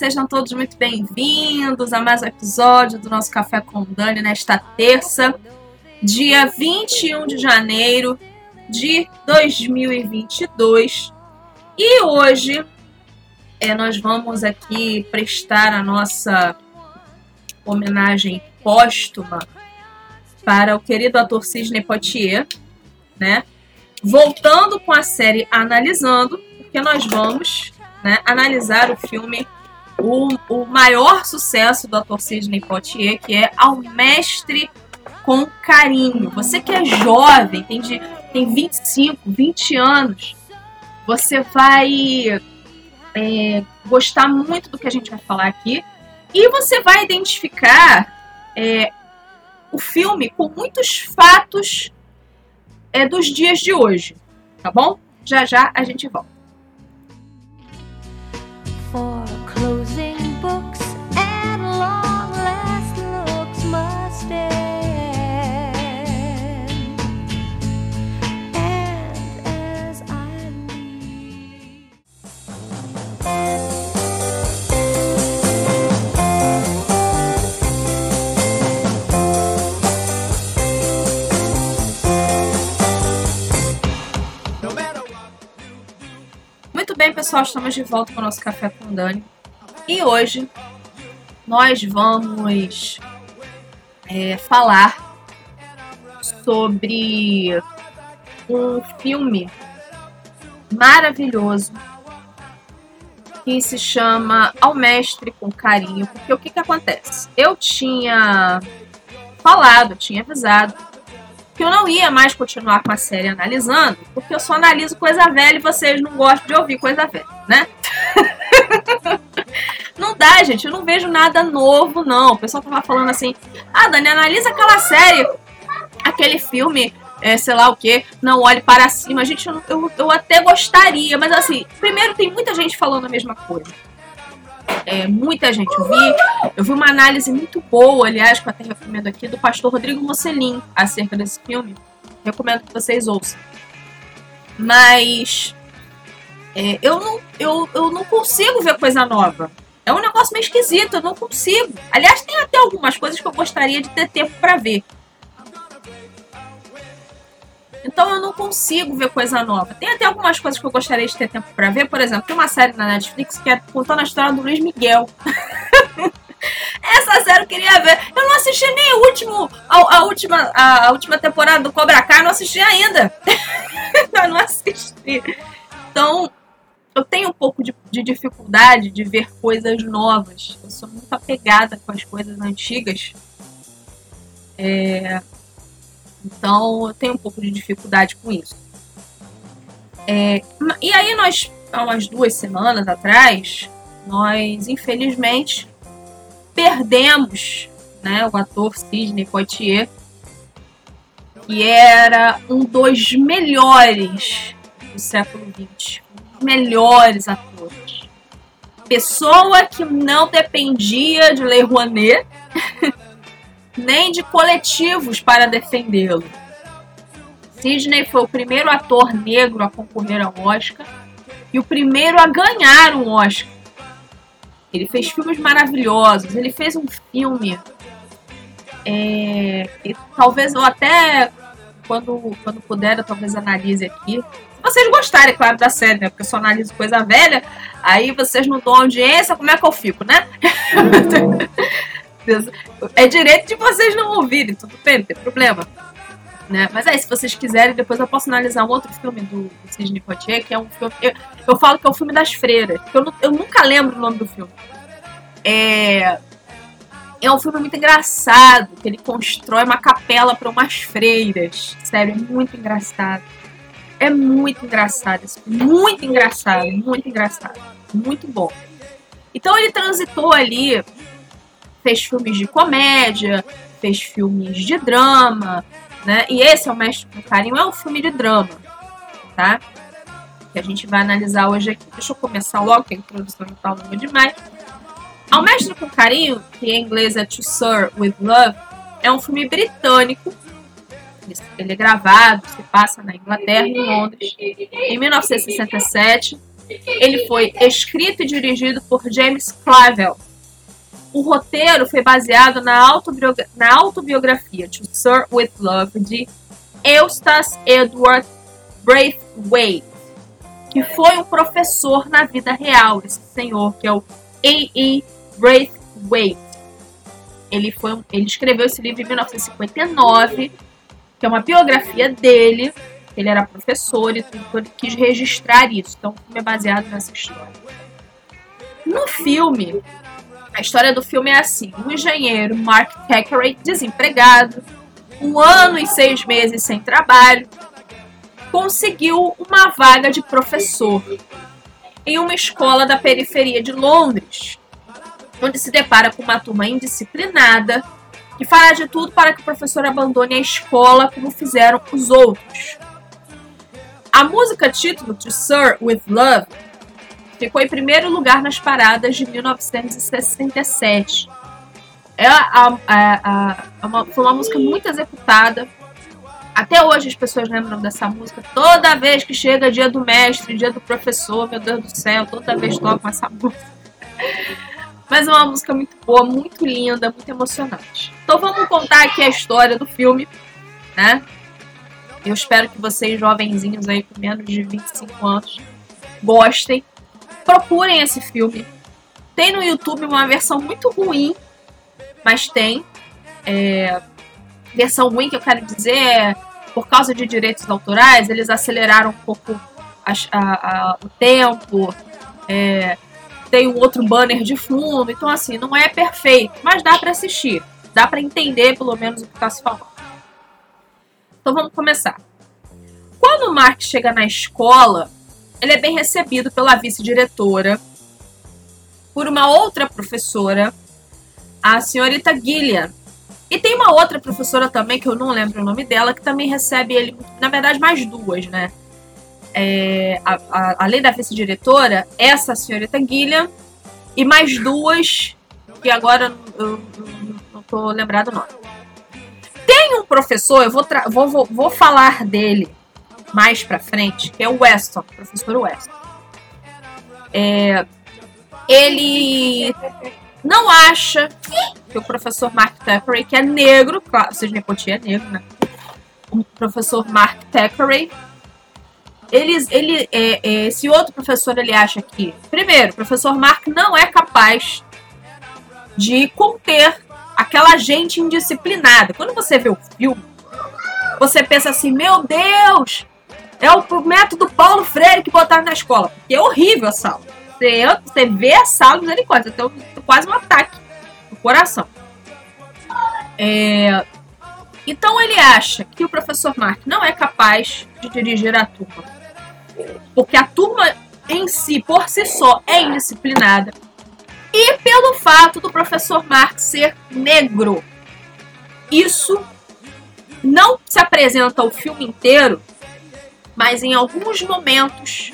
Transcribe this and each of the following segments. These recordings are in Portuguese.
sejam todos muito bem-vindos a mais um episódio do nosso Café com Dani nesta terça, dia 21 de janeiro de 2022. E hoje é, nós vamos aqui prestar a nossa homenagem póstuma para o querido ator Sidney Poitier, né? Voltando com a série Analisando, porque nós vamos né, analisar o filme, o, o maior sucesso do ator Sidney Poitier, que é Ao Mestre com Carinho. Você que é jovem, tem, de, tem 25, 20 anos, você vai é, gostar muito do que a gente vai falar aqui e você vai identificar é, o filme com muitos fatos é, dos dias de hoje, tá bom? Já já a gente volta. for pessoal? Estamos de volta com o nosso Café com Dani. E hoje nós vamos é, falar sobre um filme maravilhoso que se chama Ao Mestre com Carinho. Porque o que, que acontece? Eu tinha falado, tinha avisado que eu não ia mais continuar com a série analisando, porque eu só analiso coisa velha e vocês não gostam de ouvir coisa velha, né? não dá, gente, eu não vejo nada novo, não. O pessoal tava falando assim: ah, Dani, analisa aquela série, aquele filme, é, sei lá o que, não olhe para cima. Gente, eu, eu, eu até gostaria, mas assim, primeiro tem muita gente falando a mesma coisa é, muita gente. Eu vi, eu vi uma análise muito boa, aliás, que eu até recomendo aqui, do pastor Rodrigo Mocelin acerca desse filme. Recomendo que vocês ouçam. Mas é, eu, não, eu, eu não consigo ver coisa nova. É um negócio meio esquisito, eu não consigo. Aliás, tem até algumas coisas que eu gostaria de ter tempo para ver. Então eu não consigo ver coisa nova. Tem até algumas coisas que eu gostaria de ter tempo para ver. Por exemplo, tem uma série na Netflix que é contando a história do Luiz Miguel. Essa série eu queria ver. Eu não assisti nem o último, a, a última, a, a, última temporada do Cobra Kai, não assisti ainda. eu não assisti. Então, eu tenho um pouco de, de, dificuldade de ver coisas novas. Eu sou muito apegada com as coisas antigas. É, então eu tenho um pouco de dificuldade com isso. É, e aí nós, há umas duas semanas atrás, nós infelizmente perdemos né, o ator Sidney Poitier, que era um dos melhores do século XX, melhores atores. Pessoa que não dependia de Lei Rouanet nem de coletivos para defendê-lo. Sidney foi o primeiro ator negro a concorrer ao Oscar e o primeiro a ganhar um Oscar. Ele fez filmes maravilhosos. Ele fez um filme. É, talvez eu até, quando, quando puder, eu talvez analise aqui. Se vocês gostarem, claro, da série, né? Porque eu só analiso coisa velha. Aí vocês não dão audiência, como é que eu fico, né? É direito de vocês não ouvirem, tudo bem, não tem problema. Né? Mas aí, se vocês quiserem, depois eu posso analisar um outro filme do, do Sidney Poitier, que é um filme. Eu, eu falo que é o filme das freiras, eu, eu nunca lembro o nome do filme. É, é um filme muito engraçado, que ele constrói uma capela para umas freiras. Sério, é muito engraçado. É muito engraçado. Muito engraçado, muito engraçado. Muito bom. Então ele transitou ali fez filmes de comédia, fez filmes de drama, né? E esse é o Mestre com Carinho, é um filme de drama, tá? Que a gente vai analisar hoje aqui. Deixa eu começar logo, que a introdução não tá longa demais. Ao Mestre com Carinho, que em inglês é To Sir With Love, é um filme britânico. Ele é gravado, se passa na Inglaterra, em Londres, em 1967. Ele foi escrito e dirigido por James Clavell. O roteiro foi baseado na, autobiogra na autobiografia To Sir With Love de Eustace Edward Braithwaite, que foi um professor na vida real, esse senhor, que é o A.E. Braithwaite. Ele, foi um, ele escreveu esse livro em 1959, que é uma biografia dele. Ele era professor e tudo, ele quis registrar isso. Então, o filme é baseado nessa história. No filme, a história do filme é assim: um engenheiro, Mark Thackeray, desempregado, um ano e seis meses sem trabalho, conseguiu uma vaga de professor em uma escola da periferia de Londres, onde se depara com uma turma indisciplinada que fará de tudo para que o professor abandone a escola como fizeram os outros. A música título de Sir With Love ficou em primeiro lugar nas paradas de 1967 é a, uma, foi uma música muito executada. Até hoje as pessoas lembram dessa música. Toda vez que chega dia do mestre, dia do professor, meu Deus do céu, toda vez tocam essa música. Mas é uma música muito boa, muito linda, muito emocionante. Então vamos contar aqui a história do filme, né? Eu espero que vocês, jovenzinhos aí com menos de 25 anos, gostem. Procurem esse filme. Tem no YouTube uma versão muito ruim mas tem. É, versão ruim que eu quero dizer é, por causa de direitos autorais, eles aceleraram um pouco a, a, a, o tempo, é, tem um outro banner de fundo, então assim, não é perfeito, mas dá para assistir, dá para entender pelo menos o que está se falando. Então vamos começar. Quando o Mark chega na escola, ele é bem recebido pela vice-diretora, por uma outra professora a senhorita Gillian. E tem uma outra professora também, que eu não lembro o nome dela, que também recebe ele, na verdade, mais duas, né? É, a, a, além da vice-diretora, essa senhorita Gillian e mais duas, que agora eu, eu não tô lembrado o nome. Tem um professor, eu vou, vou, vou, vou falar dele mais pra frente, que é o Weston, o professor Weston. É, ele não acha que o professor Mark Thackeray, que é negro, claro, vocês me é negro, né? O professor Mark Thackeray, ele, ele, é, é, esse outro professor, ele acha que, primeiro, o professor Mark não é capaz de conter aquela gente indisciplinada. Quando você vê o filme, você pensa assim, meu Deus, é o método Paulo Freire que botaram na escola. Porque é horrível a sala. Você, você vê a sala, misericórdia, então quase um ataque no coração. É, então ele acha que o professor Mark não é capaz de dirigir a turma. Porque a turma em si, por si só, é indisciplinada. E pelo fato do professor Mark ser negro. Isso não se apresenta o filme inteiro, mas em alguns momentos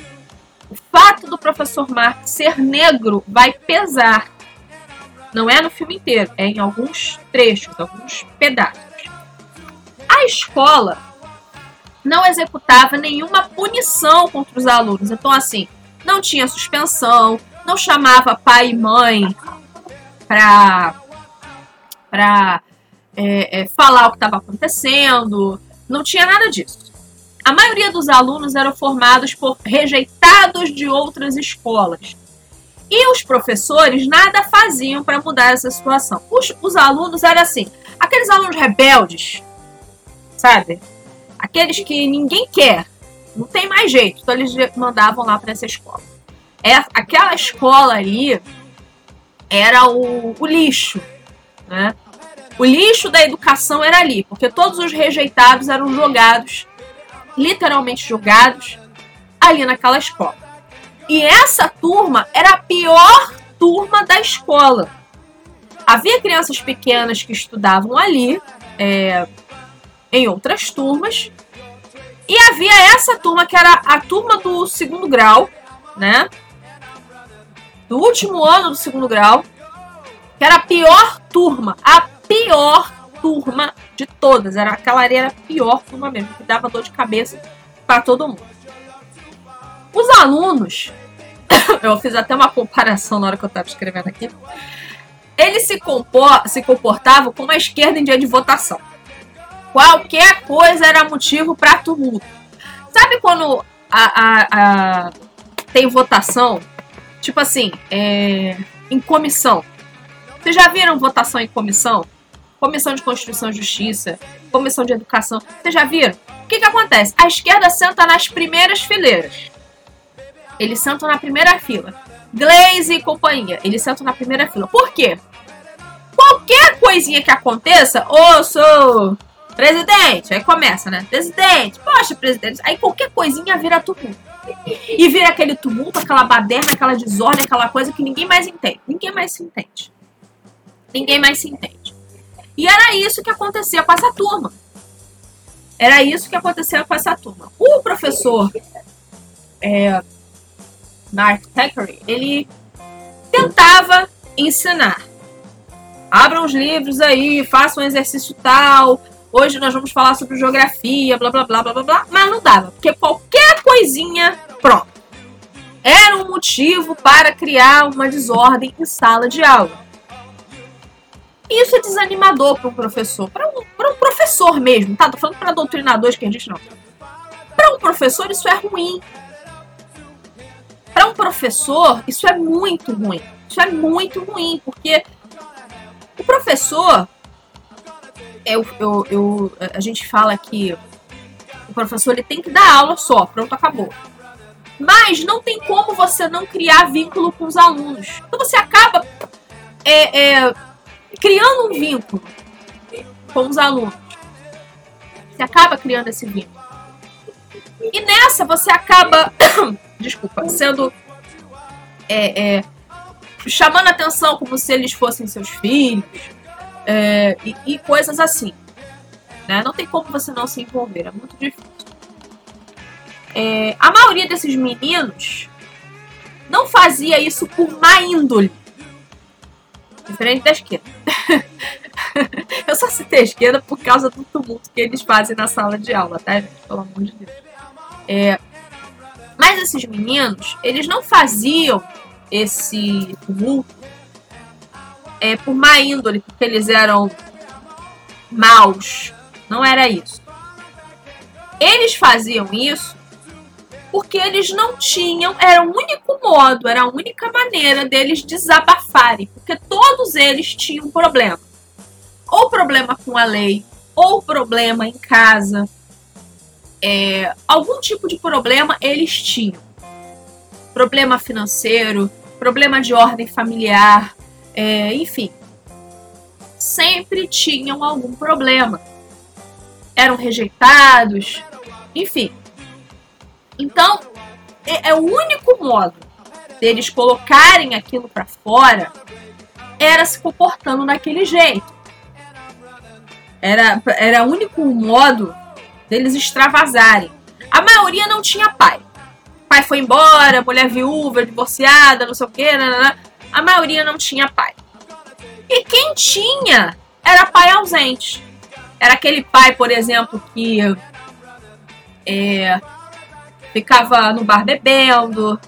o fato do professor Mark ser negro vai pesar. Não é no filme inteiro, é em alguns trechos, alguns pedaços. A escola não executava nenhuma punição contra os alunos. Então, assim, não tinha suspensão, não chamava pai e mãe para para é, é, falar o que estava acontecendo, não tinha nada disso. A maioria dos alunos eram formados por rejeitados de outras escolas. E os professores nada faziam para mudar essa situação. Os, os alunos eram assim, aqueles alunos rebeldes, sabe? Aqueles que ninguém quer, não tem mais jeito, então eles mandavam lá para essa escola. É, aquela escola ali era o, o lixo, né? O lixo da educação era ali, porque todos os rejeitados eram jogados literalmente jogados ali naquela escola. E essa turma era a pior turma da escola. Havia crianças pequenas que estudavam ali, é, em outras turmas, e havia essa turma que era a turma do segundo grau, né? Do último ano do segundo grau, que era a pior turma, a pior turma de todas. Era aquela areia era a pior turma mesmo, que dava dor de cabeça para todo mundo. Os alunos eu fiz até uma comparação na hora que eu estava escrevendo aqui. Eles se, se comportavam como a esquerda em dia de votação. Qualquer coisa era motivo para tumulto. Sabe quando a, a, a, tem votação? Tipo assim, é, em comissão. Vocês já viram votação em comissão? Comissão de Constituição e Justiça, Comissão de Educação. Vocês já viram? O que, que acontece? A esquerda senta nas primeiras fileiras. Eles sentam na primeira fila. Glaze e companhia, eles sentam na primeira fila. Por quê? Qualquer coisinha que aconteça, ô, sou presidente, aí começa, né? Presidente, poxa, presidente. Aí qualquer coisinha vira tumulto. E vira aquele tumulto, aquela baderna, aquela desordem, aquela coisa que ninguém mais entende. Ninguém mais se entende. Ninguém mais se entende. E era isso que acontecia com essa turma. Era isso que acontecia com essa turma. O professor é, Mark Thackeray, ele tentava ensinar. Abram os livros aí, façam um exercício tal. Hoje nós vamos falar sobre geografia, blá blá blá blá blá blá. Mas não dava, porque qualquer coisinha, pronto. Era um motivo para criar uma desordem em sala de aula. Isso é desanimador para um professor, para um, um professor mesmo, tá? Tô falando para doutrinadores que a gente não. Para um professor isso é ruim. Para um professor isso é muito ruim. Isso é muito ruim, porque o professor, eu, eu, eu, a gente fala que o professor ele tem que dar aula só, pronto, acabou. Mas não tem como você não criar vínculo com os alunos. Então você acaba é, é, criando um vínculo com os alunos. Você acaba criando esse vínculo. E nessa você acaba, desculpa, sendo é, é, chamando atenção como se eles fossem seus filhos é, e, e, coisas assim. Né? Não tem como você não se envolver, é muito difícil. É, a maioria desses meninos não fazia isso por má índole. Diferente da esquerda. eu só citei a esquerda por causa do tumulto que eles fazem na sala de aula, tá, gente? Pelo amor de Deus. É, mas esses meninos, eles não faziam esse tumulto é, por má índole, porque eles eram maus. Não era isso. Eles faziam isso porque eles não tinham, era o único modo, era a única maneira deles desabafarem, porque todos eles tinham problema. Ou problema com a lei, ou problema em casa, é, algum tipo de problema eles tinham. Problema financeiro, problema de ordem familiar, é, enfim. Sempre tinham algum problema. Eram rejeitados, enfim. Então, é, é o único modo deles colocarem aquilo para fora era se comportando daquele jeito. Era, era o único modo deles extravasarem. A maioria não tinha pai. Pai foi embora, mulher viúva, divorciada, não sei o que, a maioria não tinha pai. E quem tinha era pai ausente. Era aquele pai, por exemplo, que é, ficava no bar bebendo.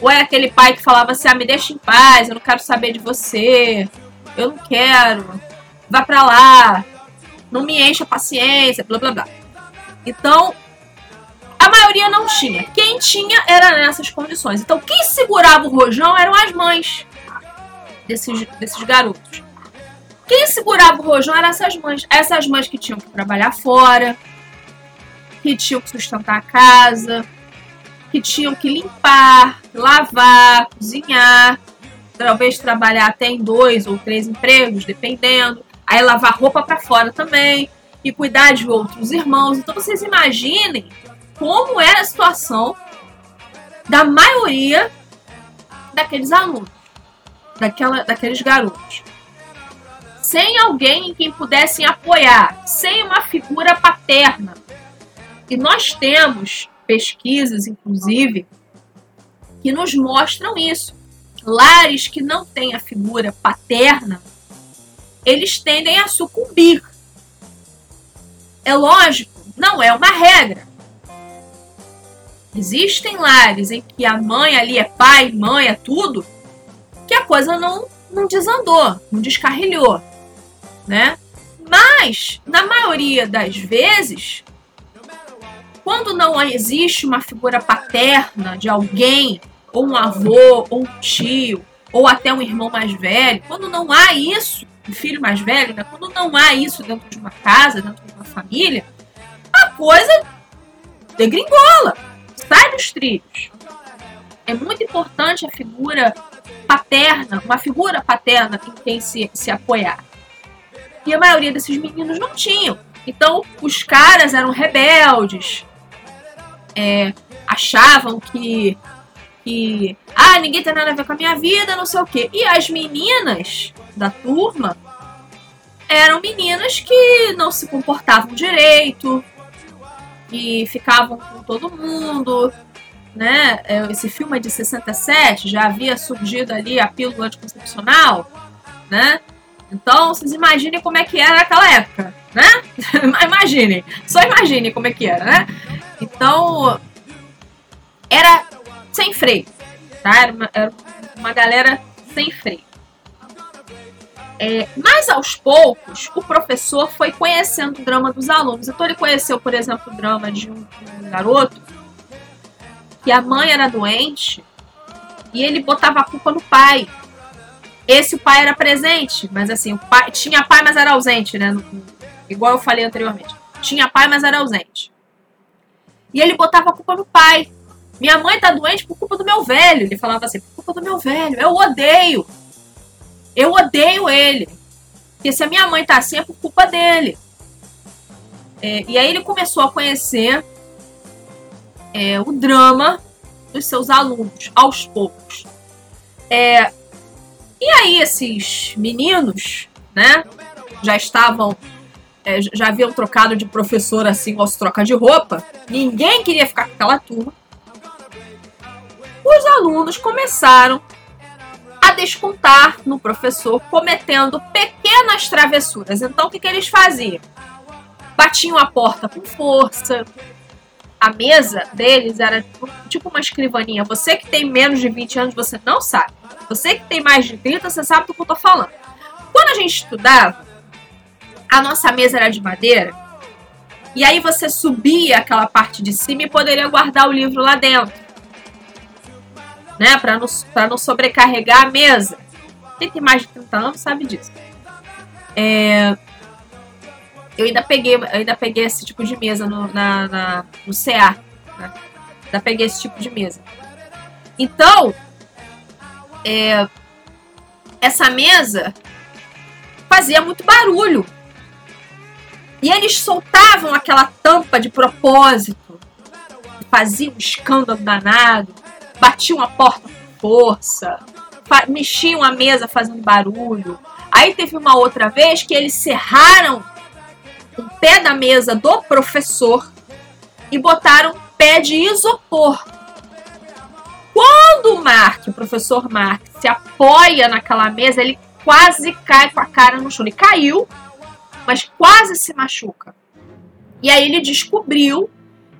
Ou é aquele pai que falava assim: ah, me deixa em paz, eu não quero saber de você, eu não quero, vá pra lá, não me encha a paciência, blá blá blá. Então, a maioria não tinha. Quem tinha era nessas condições. Então, quem segurava o rojão eram as mães desses, desses garotos. Quem segurava o rojão eram essas mães. Essas mães que tinham que trabalhar fora, que tinham que sustentar a casa, que tinham que limpar, lavar, cozinhar, talvez trabalhar até em dois ou três empregos, dependendo. Aí lavar roupa para fora também e cuidar de outros irmãos. Então vocês imaginem como era a situação da maioria daqueles alunos, daquela, daqueles garotos. Sem alguém em quem pudessem apoiar, sem uma figura paterna. E nós temos pesquisas, inclusive, que nos mostram isso. Lares que não têm a figura paterna, eles tendem a sucumbir. É lógico, não é uma regra. Existem lares em que a mãe ali é pai, mãe, é tudo, que a coisa não, não desandou, não descarrilhou, né? Mas, na maioria das vezes, quando não existe uma figura paterna de alguém, ou um avô, ou um tio, ou até um irmão mais velho, quando não há isso, um filho mais velho, né? quando não há isso dentro de uma casa, dentro de uma família, a coisa degringola, sai dos trilhos. É muito importante a figura paterna, uma figura paterna em quem se, se apoiar. E a maioria desses meninos não tinham. Então, os caras eram rebeldes, é, achavam que, que. Ah, ninguém tem nada a ver com a minha vida, não sei o quê. E as meninas da turma eram meninas que não se comportavam direito, que ficavam com todo mundo, né? É, esse filme é de 67, já havia surgido ali a pílula anticoncepcional, né? Então, vocês imaginem como é que era naquela época, né? imaginem, só imaginem como é que era, né? Então, era sem freio, tá? Era uma, era uma galera sem freio. É, mas aos poucos, o professor foi conhecendo o drama dos alunos. Então, ele conheceu, por exemplo, o drama de um, um garoto que a mãe era doente e ele botava a culpa no pai. Esse o pai era presente, mas assim, o pai tinha pai, mas era ausente, né? Igual eu falei anteriormente. Tinha pai, mas era ausente. E ele botava a culpa no pai. Minha mãe tá doente por culpa do meu velho. Ele falava assim, por culpa do meu velho. Eu odeio. Eu odeio ele. Porque se a minha mãe tá assim é por culpa dele. É, e aí ele começou a conhecer é, o drama dos seus alunos, aos poucos. É, e aí esses meninos, né, já estavam, é, já haviam trocado de professor assim, aos troca de roupa, ninguém queria ficar com aquela turma. Os alunos começaram a descontar no professor, cometendo pequenas travessuras. Então, o que, que eles faziam? Batiam a porta com força, a mesa deles era tipo uma escrivaninha. Você que tem menos de 20 anos, você não sabe. Você que tem mais de 30, você sabe do que eu tô falando. Quando a gente estudava, a nossa mesa era de madeira. E aí você subia aquela parte de cima e poderia guardar o livro lá dentro. Né? Para não, pra não sobrecarregar a mesa. Quem tem mais de 30 anos sabe disso. É, eu ainda peguei, eu ainda peguei esse tipo de mesa no, na, na no CA. Né? Ainda peguei esse tipo de mesa. Então, é, essa mesa fazia muito barulho. E eles soltavam aquela tampa de propósito. Faziam um escândalo danado. Batiam a porta com força. Mexiam a mesa fazendo barulho. Aí teve uma outra vez que eles cerraram o pé da mesa do professor e botaram pé de isopor. Quando o Mark, o professor Mark, se apoia naquela mesa, ele quase cai com a cara no chão. Ele caiu, mas quase se machuca. E aí ele descobriu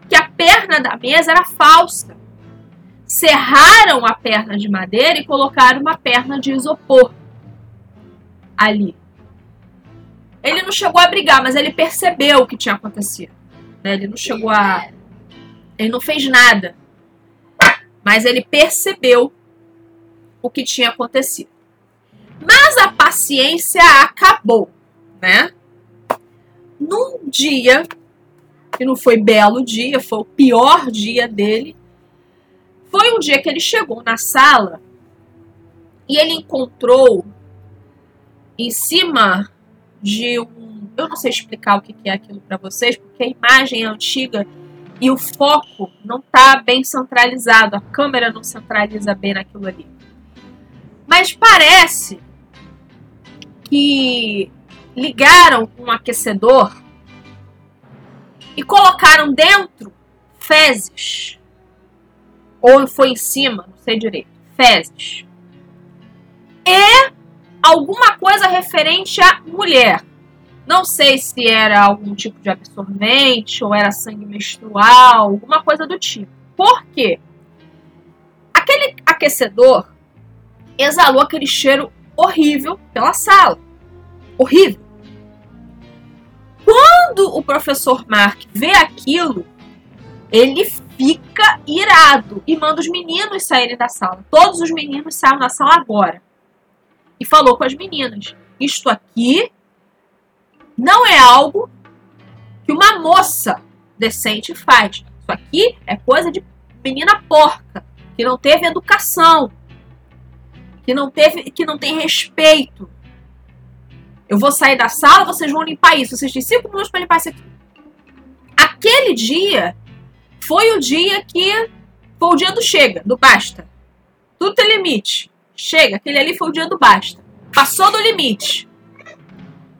que a perna da mesa era falsa. Serraram a perna de madeira e colocaram uma perna de isopor ali. Ele não chegou a brigar, mas ele percebeu o que tinha acontecido. Né? Ele não chegou a. Ele não fez nada. Mas ele percebeu o que tinha acontecido. Mas a paciência acabou, né? Num dia, que não foi belo dia, foi o pior dia dele, foi um dia que ele chegou na sala e ele encontrou em cima de um. Eu não sei explicar o que é aquilo para vocês, porque a imagem é antiga e o foco não está bem centralizado, a câmera não centraliza bem naquilo ali. Mas parece que ligaram um aquecedor e colocaram dentro fezes. Ou foi em cima, não sei direito. Fezes. E alguma coisa referente à mulher. Não sei se era algum tipo de absorvente ou era sangue menstrual, alguma coisa do tipo. Por quê? Aquele aquecedor exalou aquele cheiro horrível pela sala. Horrível. Quando o professor Mark vê aquilo, ele fica irado e manda os meninos saírem da sala. Todos os meninos saem da sala agora. E falou com as meninas: Isto aqui não é algo que uma moça decente faz. Isso aqui é coisa de menina porca, que não teve educação, que não teve, que não tem respeito. Eu vou sair da sala, vocês vão limpar isso. Vocês têm cinco minutos para limpar isso aqui. Aquele dia foi o dia que foi o dia do chega, do basta. Tudo tem limite. Chega, aquele ali foi o dia do basta. Passou do limite.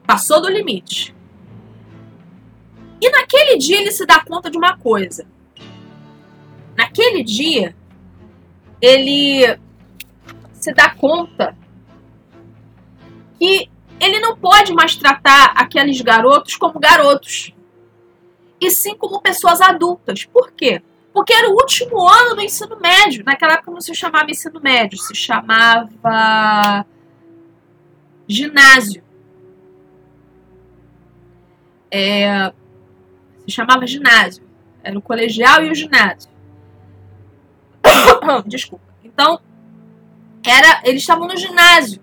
Passou do limite. E naquele dia ele se dá conta de uma coisa. Naquele dia, ele se dá conta que ele não pode mais tratar aqueles garotos como garotos, e sim como pessoas adultas. Por quê? Porque era o último ano do ensino médio. Naquela época não se chamava ensino médio, se chamava ginásio. É, se chamava ginásio. Era o colegial e o ginásio. Desculpa. Então, era, eles estavam no ginásio.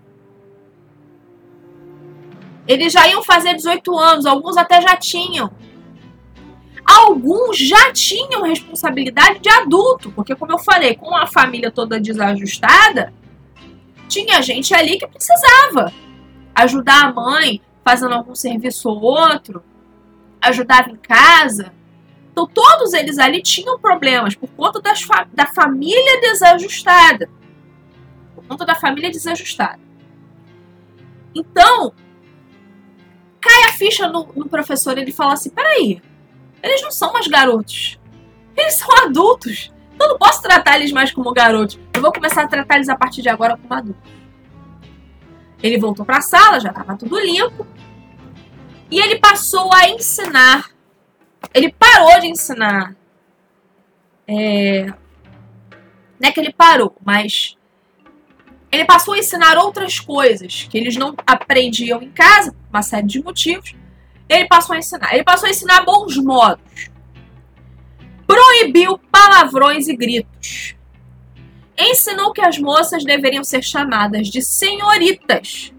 Eles já iam fazer 18 anos, alguns até já tinham. Alguns já tinham responsabilidade de adulto, porque como eu falei, com a família toda desajustada, tinha gente ali que precisava ajudar a mãe fazendo algum serviço ou outro, ajudava em casa. Então todos eles ali tinham problemas por conta das fa da família desajustada. Por conta da família desajustada. Então, cai a ficha no, no professor ele fala assim: peraí, eles não são mais garotos. Eles são adultos. Eu não posso tratar eles mais como garotos. Eu vou começar a tratar eles a partir de agora como adultos. Ele voltou para a sala, já estava tudo limpo. E ele passou a ensinar. Ele parou de ensinar. É, não é que ele parou, mas ele passou a ensinar outras coisas que eles não aprendiam em casa, uma série de motivos. Ele passou a ensinar. Ele passou a ensinar bons modos. Proibiu palavrões e gritos. Ensinou que as moças deveriam ser chamadas de senhoritas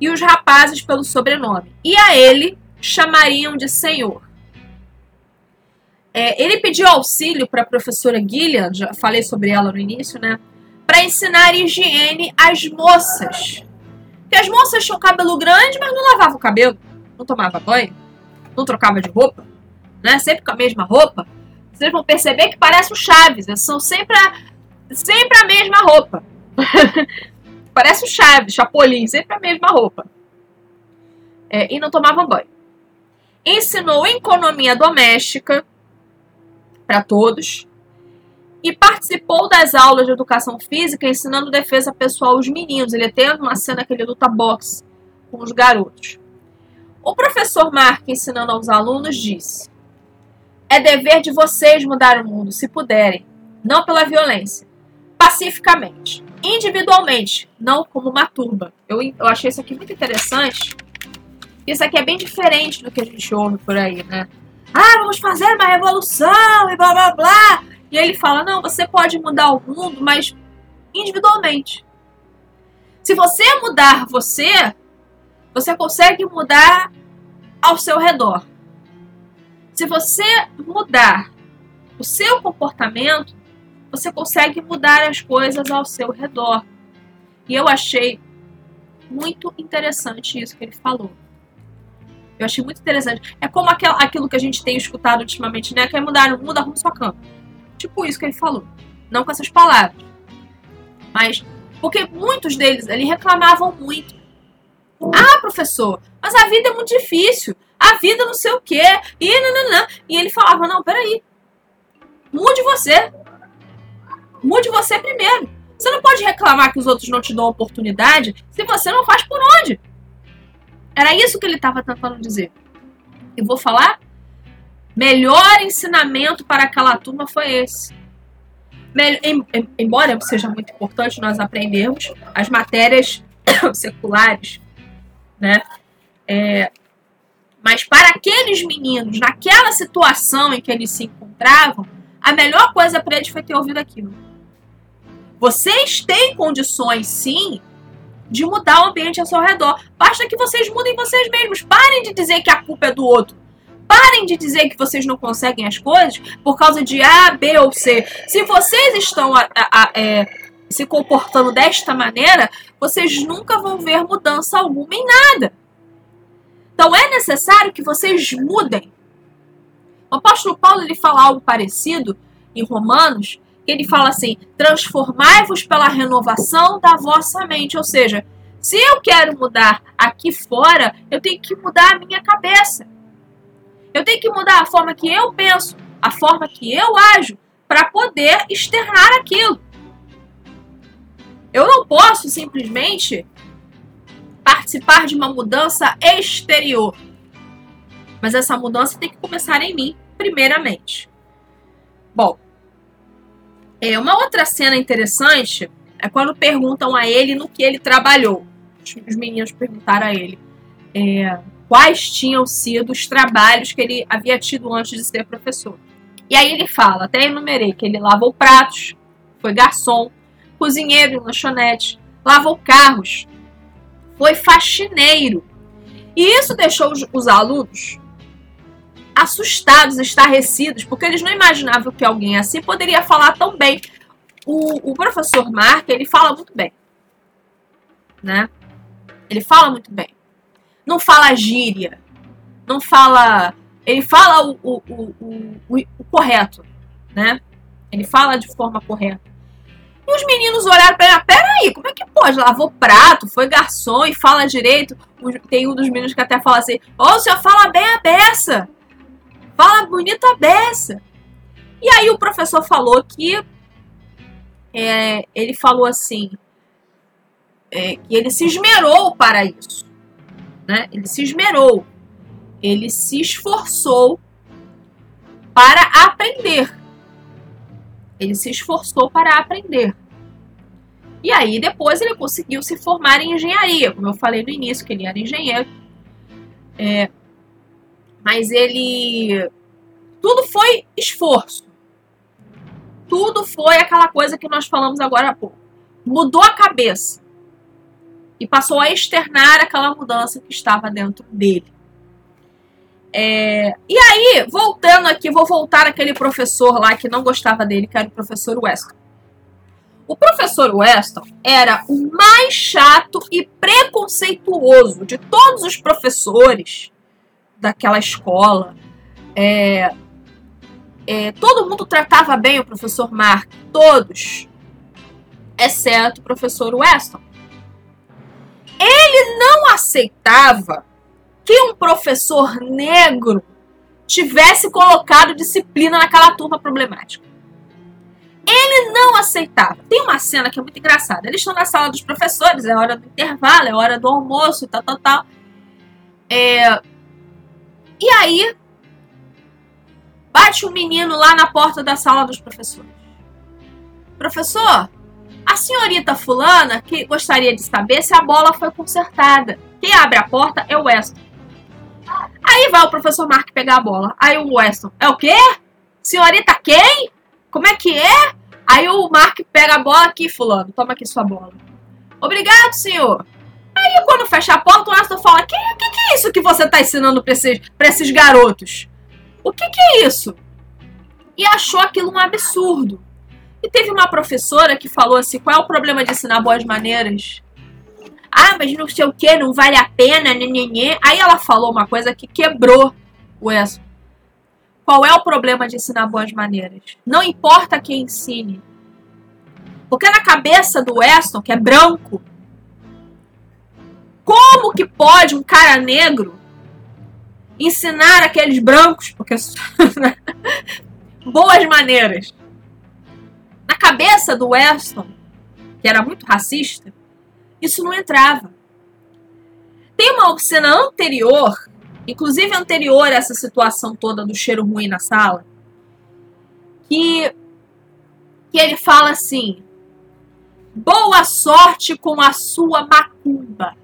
e os rapazes pelo sobrenome. E a ele chamariam de senhor. É, ele pediu auxílio para a professora Gillian, já falei sobre ela no início, né? Para ensinar higiene às moças. Porque as moças tinham cabelo grande, mas não lavavam o cabelo, não tomava banho, não trocava de roupa, né? Sempre com a mesma roupa. Vocês vão perceber que parece o Chaves, né? são sempre a, sempre a mesma roupa. parece o Chaves, Chapolin, sempre a mesma roupa. É, e não tomavam banho. Ensinou economia doméstica para todos e participou das aulas de educação física ensinando defesa pessoal aos meninos. Ele tem uma cena que ele luta boxe com os garotos. O professor Mark, ensinando aos alunos, disse: É dever de vocês mudar o mundo, se puderem, não pela violência, pacificamente, individualmente, não como uma turba. Eu, eu achei isso aqui muito interessante. Isso aqui é bem diferente do que a gente ouve por aí, né? Ah, vamos fazer uma revolução e blá blá blá. E ele fala: não, você pode mudar o mundo, mas individualmente. Se você mudar você, você consegue mudar ao seu redor. Se você mudar o seu comportamento, você consegue mudar as coisas ao seu redor. E eu achei muito interessante isso que ele falou. Eu achei muito interessante. É como aquilo que a gente tem escutado ultimamente, né? Quer mudar o mundo, arruma sua cama. Tipo isso que ele falou. Não com essas palavras. Mas, porque muitos deles ali reclamavam muito. Ah, professor, mas a vida é muito difícil. A vida não sei o quê. E, nananã. e ele falava: não, peraí. Mude você. Mude você primeiro. Você não pode reclamar que os outros não te dão oportunidade se você não faz por onde. Era isso que ele estava tentando dizer. E vou falar Melhor ensinamento para aquela turma foi esse. embora seja muito importante nós aprendermos as matérias seculares, né? É, mas para aqueles meninos, naquela situação em que eles se encontravam, a melhor coisa para eles foi ter ouvido aquilo. Vocês têm condições, sim, de mudar o ambiente ao seu redor. Basta que vocês mudem vocês mesmos. Parem de dizer que a culpa é do outro. Parem de dizer que vocês não conseguem as coisas por causa de A, B ou C. Se vocês estão a, a, a, é, se comportando desta maneira, vocês nunca vão ver mudança alguma em nada. Então é necessário que vocês mudem. O apóstolo Paulo ele fala algo parecido em Romanos, que ele fala assim: transformai-vos pela renovação da vossa mente. Ou seja, se eu quero mudar aqui fora, eu tenho que mudar a minha cabeça. Eu tenho que mudar a forma que eu penso, a forma que eu ajo, para poder externar aquilo. Eu não posso simplesmente participar de uma mudança exterior. Mas essa mudança tem que começar em mim, primeiramente. Bom, é uma outra cena interessante é quando perguntam a ele no que ele trabalhou. Os meninos perguntaram a ele é, quais tinham sido os trabalhos que ele havia tido antes de ser professor. E aí ele fala, até enumerei, que ele lavou pratos, foi garçom, cozinheiro em lanchonete, lavou carros, foi faxineiro. E isso deixou os, os alunos assustados, estarrecidos, porque eles não imaginavam que alguém assim poderia falar tão bem. O, o professor Mark, ele fala muito bem. Né? Ele fala muito bem. Não fala gíria. Não fala. Ele fala o, o, o, o, correto. Né? Ele fala de forma correta. E os meninos olharam para ele, peraí, como é que pode? Lavou prato, foi garçom e fala direito. Tem um dos meninos que até fala assim, ô, oh, o senhor fala bem a beça. Fala bonita a beça. E aí o professor falou que é, ele falou assim, é, que ele se esmerou para isso. Né? Ele se esmerou. Ele se esforçou para aprender. Ele se esforçou para aprender. E aí depois ele conseguiu se formar em engenharia, como eu falei no início, que ele era engenheiro. É, mas ele. Tudo foi esforço. Tudo foi aquela coisa que nós falamos agora há pouco. Mudou a cabeça. E passou a externar aquela mudança que estava dentro dele. É, e aí, voltando aqui, vou voltar aquele professor lá que não gostava dele, que era o professor Weston. O professor Weston era o mais chato e preconceituoso de todos os professores daquela escola. É, é, todo mundo tratava bem o professor Mark, todos, exceto o professor Weston. Ele não aceitava que um professor negro tivesse colocado disciplina naquela turma problemática. Ele não aceitava. Tem uma cena que é muito engraçada. Eles estão na sala dos professores, é hora do intervalo, é hora do almoço, tal, tal, tal. É... E aí, bate um menino lá na porta da sala dos professores. Professor, a senhorita fulana que gostaria de saber se a bola foi consertada. Quem abre a porta é o Weston. Aí vai o professor Mark pegar a bola. Aí o Weston, é o quê? Senhorita quem? Como é que é? Aí o Mark pega a bola aqui, fulano. Toma aqui sua bola. Obrigado, senhor. Aí quando fecha a porta, o Weston fala, que, que, que é isso que você está ensinando para esses, esses garotos? O que, que é isso? E achou aquilo um absurdo. E teve uma professora que falou assim, qual é o problema de ensinar boas maneiras? Ah, mas não sei o que, não vale a pena, nenenê. Aí ela falou uma coisa que quebrou o Weston. Qual é o problema de ensinar boas maneiras? Não importa quem ensine. Porque na cabeça do Weston, que é branco, como que pode um cara negro ensinar aqueles brancos, porque boas maneiras? Cabeça do Weston, que era muito racista, isso não entrava. Tem uma cena anterior, inclusive anterior a essa situação toda do cheiro ruim na sala, que que ele fala assim: boa sorte com a sua macumba.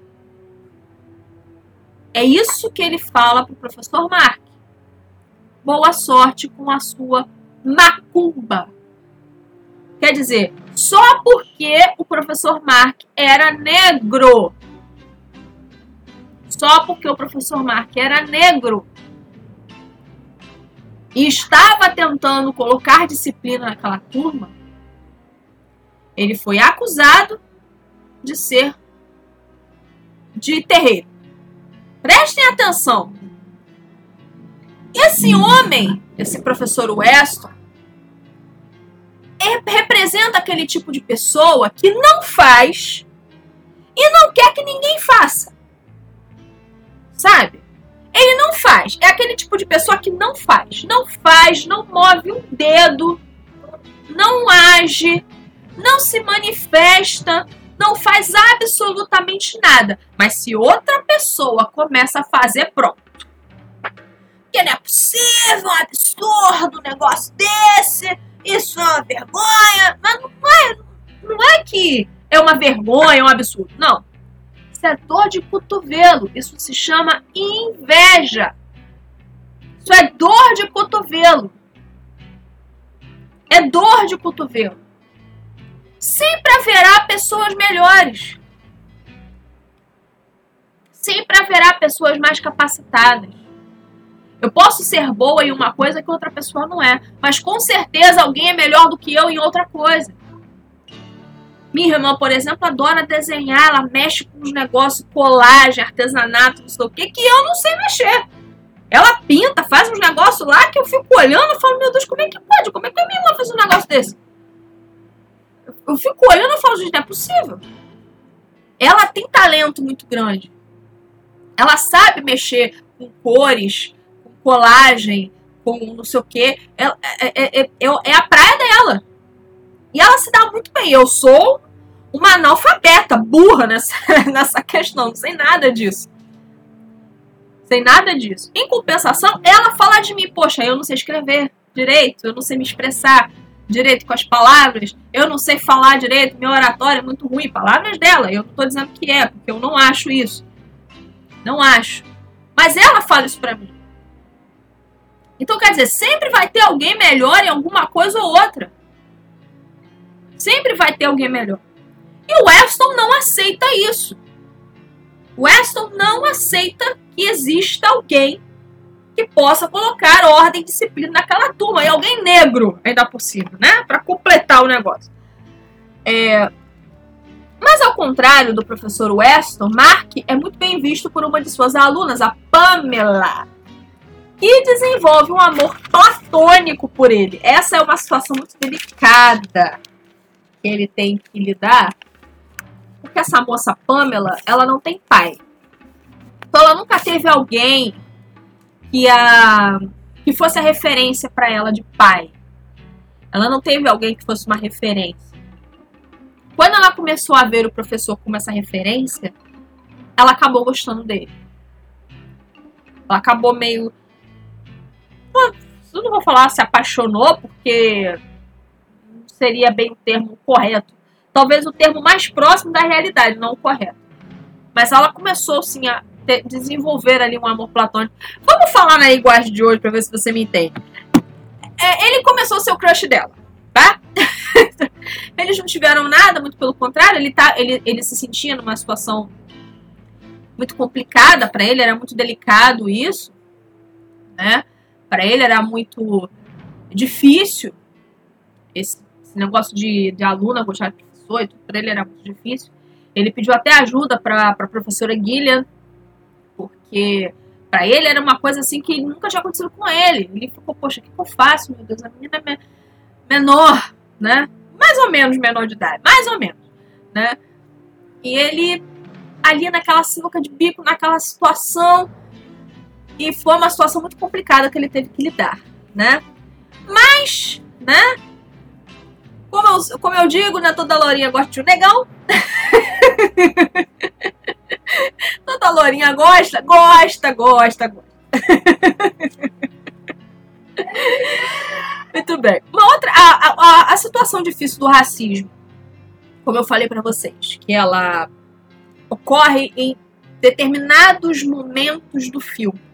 É isso que ele fala para o professor Mark. Boa sorte com a sua macumba. Quer dizer, só porque o professor Mark era negro. Só porque o professor Mark era negro e estava tentando colocar disciplina naquela turma, ele foi acusado de ser de terreiro. Prestem atenção. Esse homem, esse professor Weston, representa aquele tipo de pessoa que não faz e não quer que ninguém faça. Sabe? Ele não faz. É aquele tipo de pessoa que não faz. Não faz, não move um dedo, não age, não se manifesta, não faz absolutamente nada. Mas se outra pessoa começa a fazer, pronto. Porque não é possível, um absurdo um negócio desse, isso é uma vergonha. Mas não é, não é que é uma vergonha, é um absurdo. Não. Isso é dor de cotovelo. Isso se chama inveja. Isso é dor de cotovelo. É dor de cotovelo. Sempre haverá pessoas melhores. Sempre haverá pessoas mais capacitadas. Eu posso ser boa em uma coisa que outra pessoa não é, mas com certeza alguém é melhor do que eu em outra coisa. Minha irmã, por exemplo, adora desenhar, ela mexe com os negócios, colagem, artesanato, não sei o que, que eu não sei mexer. Ela pinta, faz uns negócios lá que eu fico olhando e falo, meu Deus, como é que pode? Como é que a minha irmã faz um negócio desse? Eu fico olhando e falo, gente, não é possível. Ela tem talento muito grande. Ela sabe mexer com cores, colagem, com não sei o quê. É, é, é, é, a praia dela. E ela se dá muito bem. Eu sou uma analfabeta, burra nessa, nessa questão. Sei nada disso. Sem nada disso. Em compensação, ela fala de mim, poxa, eu não sei escrever direito, eu não sei me expressar, direito com as palavras, eu não sei falar direito, meu oratório é muito ruim, palavras dela, eu não estou dizendo que é, porque eu não acho isso. Não acho. Mas ela fala isso para mim. Então, quer dizer, sempre vai ter alguém melhor em alguma coisa ou outra. Sempre vai ter alguém melhor. E o Weston não aceita isso. O Weston não aceita que exista alguém que possa colocar ordem e disciplina naquela turma. E alguém negro, ainda cima, né? Para completar o negócio. É... Mas ao contrário do professor Weston, Mark é muito bem visto por uma de suas alunas, a Pamela, e desenvolve um amor platônico por ele. Essa é uma situação muito delicada que ele tem que lidar, porque essa moça Pamela, ela não tem pai. Então ela nunca teve alguém que a que fosse a referência para ela de pai. Ela não teve alguém que fosse uma referência. Quando ela começou a ver o professor como essa referência, ela acabou gostando dele. Ela acabou meio eu não vou falar se apaixonou, porque não seria bem o termo correto. Talvez o termo mais próximo da realidade, não o correto. Mas ela começou, sim, a desenvolver ali um amor platônico. Vamos falar na linguagem de hoje para ver se você me entende. É, ele começou a ser o crush dela, tá? Eles não tiveram nada, muito pelo contrário, ele, tá, ele, ele se sentia numa situação muito complicada para ele, era muito delicado isso, né? Para ele era muito difícil esse, esse negócio de, de aluna gostar de professor, para ele era muito difícil. Ele pediu até ajuda para a professora Gillian, porque para ele era uma coisa assim que nunca tinha acontecido com ele. Ele ficou, poxa, o que, que eu faço, meu Deus? A menina é menor, né? Mais ou menos menor de idade, mais ou menos, né? E ele ali naquela sinuca de bico, naquela situação, e foi uma situação muito complicada que ele teve que lidar, né? Mas, né? Como eu, como eu digo, né? Toda lourinha gosta de um negão. Toda lourinha gosta, gosta, gosta, gosta. Muito bem. Uma outra. a, a, a situação difícil do racismo, como eu falei para vocês, que ela ocorre em determinados momentos do filme.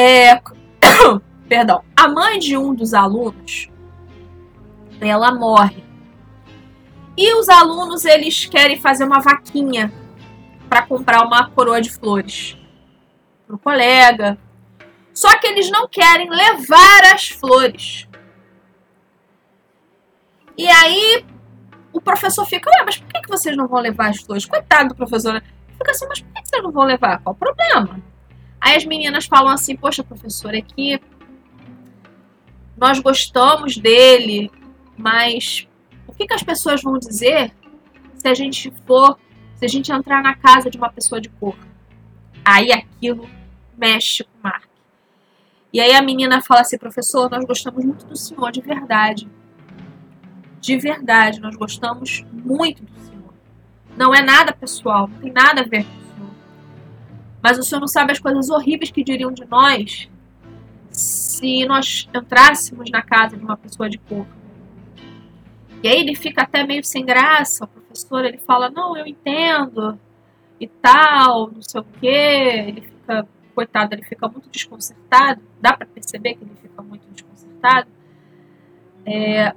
É, perdão, a mãe de um dos alunos, ela morre. E os alunos eles querem fazer uma vaquinha para comprar uma coroa de flores para o colega. Só que eles não querem levar as flores. E aí o professor fica, mas por que, que vocês não vão levar as flores? Coitado do professor. Né? Fica assim, mas por que vocês não vão levar? Qual o problema? Aí as meninas falam assim, poxa, professor, é que nós gostamos dele, mas o que, que as pessoas vão dizer se a gente for, se a gente entrar na casa de uma pessoa de cor? Aí aquilo mexe com o Mark. E aí a menina fala assim, professor, nós gostamos muito do senhor, de verdade. De verdade, nós gostamos muito do senhor. Não é nada pessoal, não tem nada a ver com. Mas o senhor não sabe as coisas horríveis que diriam de nós se nós entrássemos na casa de uma pessoa de cor. E aí ele fica até meio sem graça, o professor, ele fala, não, eu entendo, e tal, não sei o quê. Ele fica, coitado, ele fica muito desconcertado, dá para perceber que ele fica muito desconcertado. É,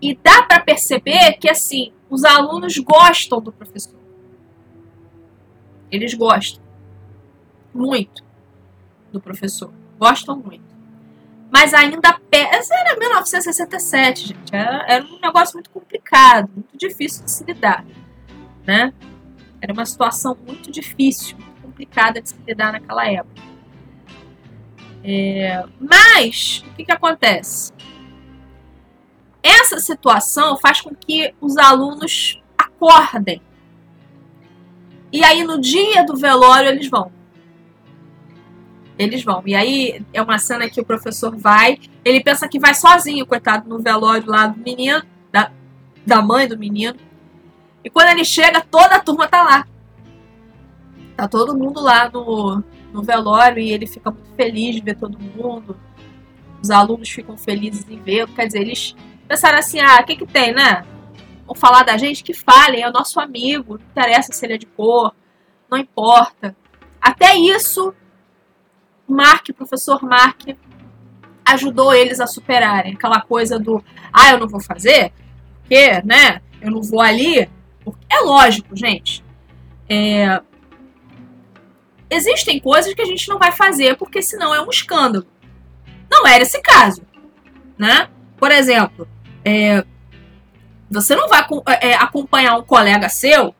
e dá para perceber que, assim, os alunos gostam do professor. Eles gostam muito do professor. Gostam muito mas ainda pesa. Era 1967, gente. Era, era, um negócio muito complicado, muito difícil de se lidar, né? Era uma situação muito difícil, muito complicada de se lidar naquela época. É, mas o que, que acontece? Essa situação faz com que os alunos acordem. E aí no dia do velório eles vão. Eles vão. E aí é uma cena que o professor vai, ele pensa que vai sozinho, coitado, no velório lá do menino, da, da mãe do menino. E quando ele chega, toda a turma tá lá. Tá todo mundo lá no, no velório e ele fica muito feliz de ver todo mundo. Os alunos ficam felizes em ver. Quer dizer, eles pensaram assim: ah, o que, que tem, né? Vão falar da gente? Que falem, é o nosso amigo, não interessa se ele é de cor, não importa. Até isso Mark, professor Mark, ajudou eles a superarem aquela coisa do ah, eu não vou fazer, porque, né, eu não vou ali. É lógico, gente. É... Existem coisas que a gente não vai fazer porque senão é um escândalo. Não era esse caso, né? Por exemplo, é... você não vai é, acompanhar um colega seu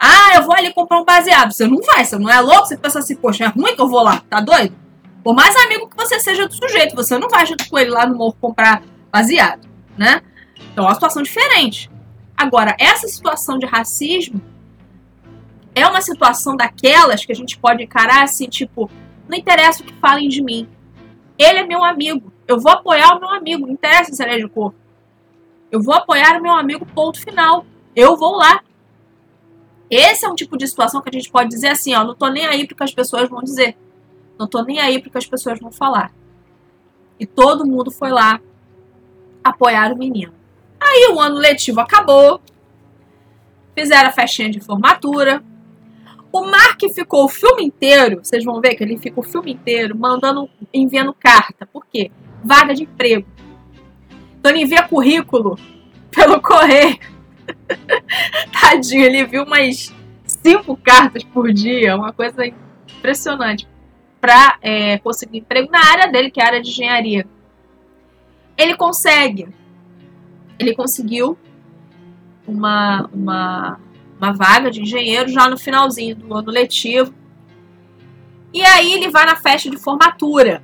ah, eu vou ali comprar um baseado. Você não vai, você não é louco? Você pensa assim, poxa, é ruim que eu vou lá, tá doido? Por mais amigo que você seja do sujeito, você não vai junto com ele lá no morro comprar baseado, né? Então é uma situação diferente. Agora, essa situação de racismo é uma situação daquelas que a gente pode encarar assim, tipo, não interessa o que falem de mim. Ele é meu amigo. Eu vou apoiar o meu amigo. Não interessa se ele é de cor. Eu vou apoiar o meu amigo, ponto final. Eu vou lá. Esse é um tipo de situação que a gente pode dizer assim, ó, não tô nem aí porque as pessoas vão dizer. Não tô nem aí porque as pessoas vão falar. E todo mundo foi lá apoiar o menino. Aí o ano letivo acabou. Fizeram a festinha de formatura. O Mark ficou o filme inteiro, vocês vão ver que ele fica o filme inteiro mandando, enviando carta. Por quê? Vaga de emprego. Então ele envia currículo pelo correio Tadinho, ele viu umas cinco cartas por dia, uma coisa impressionante, para é, conseguir emprego na área dele, que é a área de engenharia. Ele consegue. Ele conseguiu uma, uma, uma vaga de engenheiro já no finalzinho do ano letivo. E aí ele vai na festa de formatura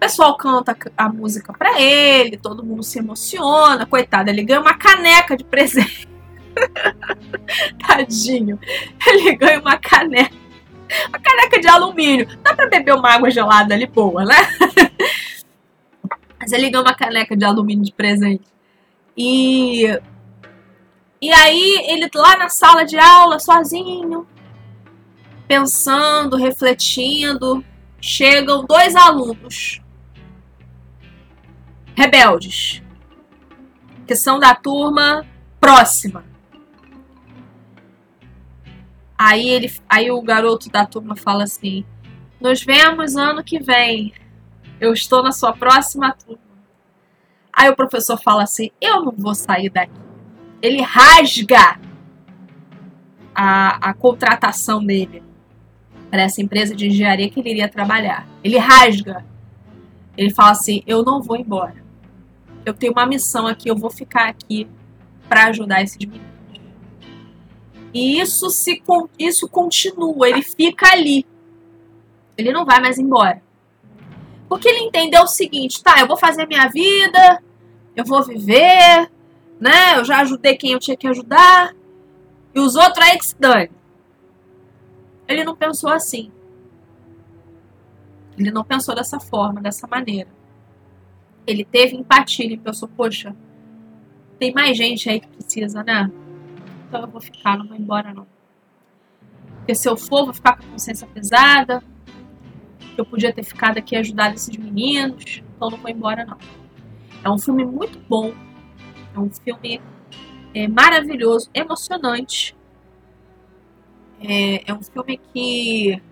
pessoal canta a música pra ele, todo mundo se emociona, coitado, ele ganha uma caneca de presente. Tadinho. Ele ganha uma caneca. Uma caneca de alumínio. Dá pra beber uma água gelada ali boa, né? Mas ele ganha uma caneca de alumínio de presente. E. E aí, ele lá na sala de aula, sozinho, pensando, refletindo, chegam dois alunos rebeldes, que são da turma próxima. Aí ele, aí o garoto da turma fala assim: "Nos vemos ano que vem. Eu estou na sua próxima turma." Aí o professor fala assim: "Eu não vou sair daqui." Ele rasga a, a contratação dele para essa empresa de engenharia que ele iria trabalhar. Ele rasga. Ele fala assim: "Eu não vou embora. Eu tenho uma missão aqui, eu vou ficar aqui para ajudar esses meninos." E isso se isso continua, ele fica ali. Ele não vai mais embora. Porque ele entendeu o seguinte, tá, eu vou fazer minha vida, eu vou viver, né? Eu já ajudei quem eu tinha que ajudar. E os outros aí que se dane. Ele não pensou assim. Ele não pensou dessa forma, dessa maneira. Ele teve empatia, ele pensou, poxa, tem mais gente aí que precisa, né? então eu vou ficar, não vou embora não. Porque se eu for, vou ficar com a consciência pesada. Eu podia ter ficado aqui ajudado esses meninos, então não vou embora não. É um filme muito bom, é um filme é, maravilhoso, emocionante. É, é um filme que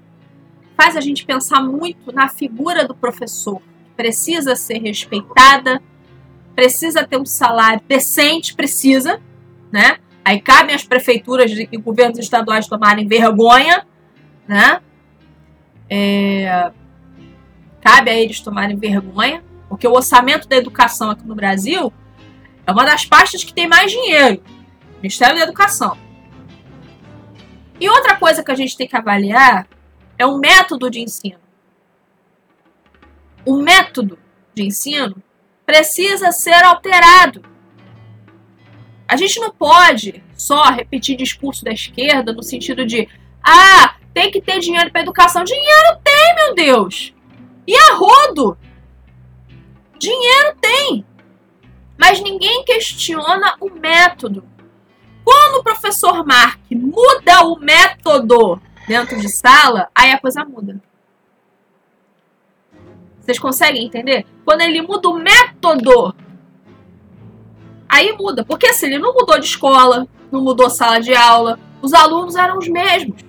faz a gente pensar muito na figura do professor, precisa ser respeitada, precisa ter um salário decente, precisa, né? Aí cabem às prefeituras e governos estaduais tomarem vergonha, né? É, cabe a eles tomarem vergonha, porque o orçamento da educação aqui no Brasil é uma das pastas que tem mais dinheiro. Ministério da Educação. E outra coisa que a gente tem que avaliar é o método de ensino. O método de ensino precisa ser alterado. A gente não pode só repetir discurso da esquerda no sentido de ah, tem que ter dinheiro para educação. Dinheiro tem, meu Deus! E a rodo! Dinheiro tem! Mas ninguém questiona o método. Quando o professor Mark muda o método dentro de sala, aí a coisa muda. Vocês conseguem entender? Quando ele muda o método Aí muda. Porque assim, ele não mudou de escola, não mudou sala de aula, os alunos eram os mesmos.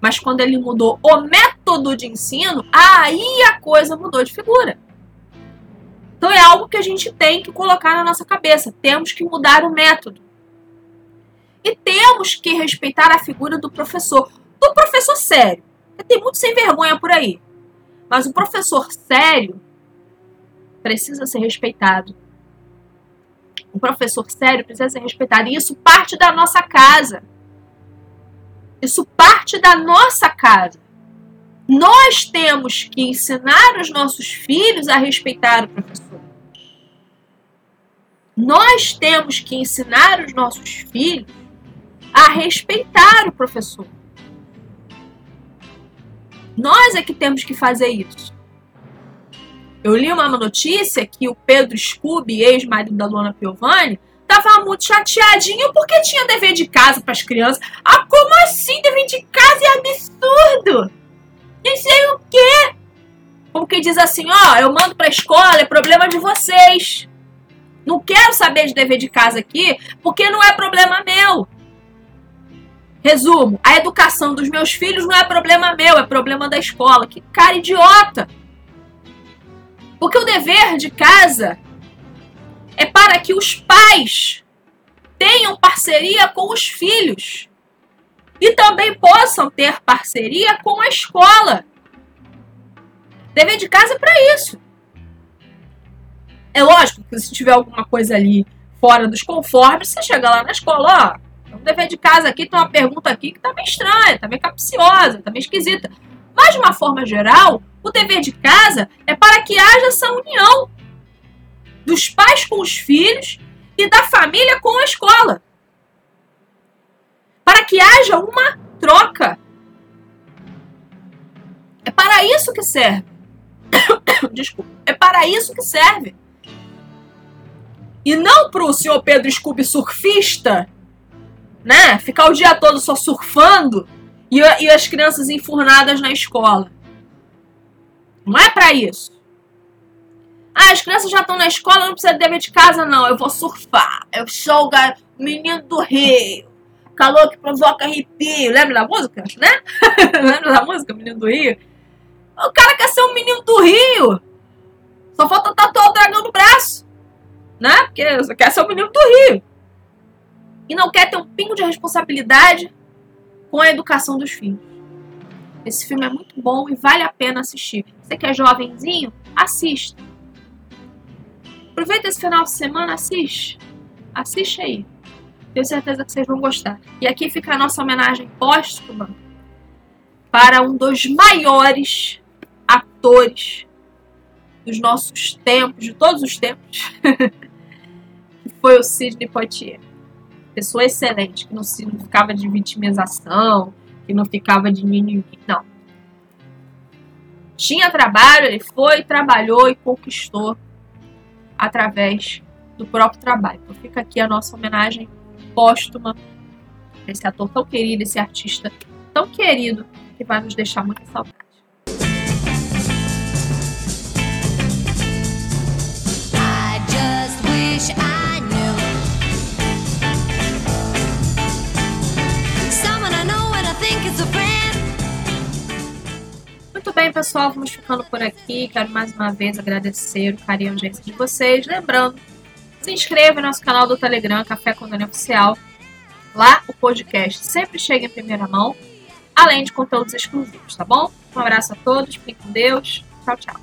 Mas quando ele mudou o método de ensino, aí a coisa mudou de figura. Então é algo que a gente tem que colocar na nossa cabeça. Temos que mudar o método. E temos que respeitar a figura do professor. Do professor sério. Tem muito sem vergonha por aí. Mas o professor sério precisa ser respeitado um professor sério precisa ser respeitado. E isso parte da nossa casa. Isso parte da nossa casa. Nós temos que ensinar os nossos filhos a respeitar o professor. Nós temos que ensinar os nossos filhos a respeitar o professor. Nós é que temos que fazer isso. Eu li uma notícia que o Pedro Scooby, ex-marido da Luana Piovani, tava muito chateadinho porque tinha dever de casa para as crianças. Ah, como assim dever de casa? É absurdo! Nem sei o quê! Como que diz assim, ó, eu mando pra escola, é problema de vocês. Não quero saber de dever de casa aqui, porque não é problema meu. Resumo, a educação dos meus filhos não é problema meu, é problema da escola. Que cara idiota! Porque o dever de casa é para que os pais tenham parceria com os filhos e também possam ter parceria com a escola. Dever de casa é para isso. É lógico que se tiver alguma coisa ali fora dos conformes, você chega lá na escola, ó, dever de casa aqui, tem uma pergunta aqui que tá meio estranha, tá meio capciosa, tá meio esquisita. Mas, de uma forma geral, o dever de casa é para que haja essa união dos pais com os filhos e da família com a escola. Para que haja uma troca. É para isso que serve. Desculpa. É para isso que serve. E não para o senhor Pedro Scooby surfista, né? Ficar o dia todo só surfando e, e as crianças enfurnadas na escola. Não é para isso. Ah, as crianças já estão na escola, não precisa de dever de casa, não. Eu vou surfar. Eu sou o menino do Rio. Calor que provoca arrepio. Lembra da música? Né? Lembra da música, Menino do Rio? O cara quer ser um menino do Rio. Só falta tatuar o dragão no braço. Né? Porque quer ser um menino do Rio. E não quer ter um pingo de responsabilidade com a educação dos filhos. Esse filme é muito bom e vale a pena assistir. Você que é jovenzinho, assista. Aproveita esse final de semana, assiste. Assiste aí. Tenho certeza que vocês vão gostar. E aqui fica a nossa homenagem póstuma para um dos maiores atores dos nossos tempos, de todos os tempos, que foi o Sidney Poitier. Pessoa excelente, que não, se, não ficava de vitimização, que não ficava de mimimi. Não. Tinha trabalho, ele foi, trabalhou e conquistou através do próprio trabalho. Então fica aqui a nossa homenagem póstuma esse ator tão querido, esse artista tão querido que vai nos deixar muita saudade. Muito bem, pessoal, vamos ficando por aqui. Quero mais uma vez agradecer o carinho e de vocês. Lembrando, se inscreva no nosso canal do Telegram, Café Condomínio Oficial. Lá o podcast sempre chega em primeira mão, além de conteúdos exclusivos, tá bom? Um abraço a todos, fiquem com Deus. Tchau, tchau.